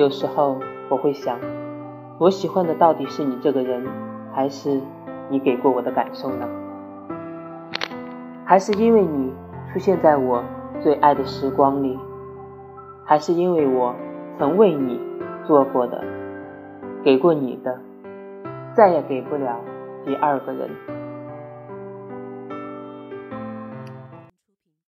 有时候我会想我喜欢的到底是你这个人还是你给过我的感受呢？还是因为你出现在我最爱的时光里？还是因为我曾为你做过的给过你的再也给不了第二个人？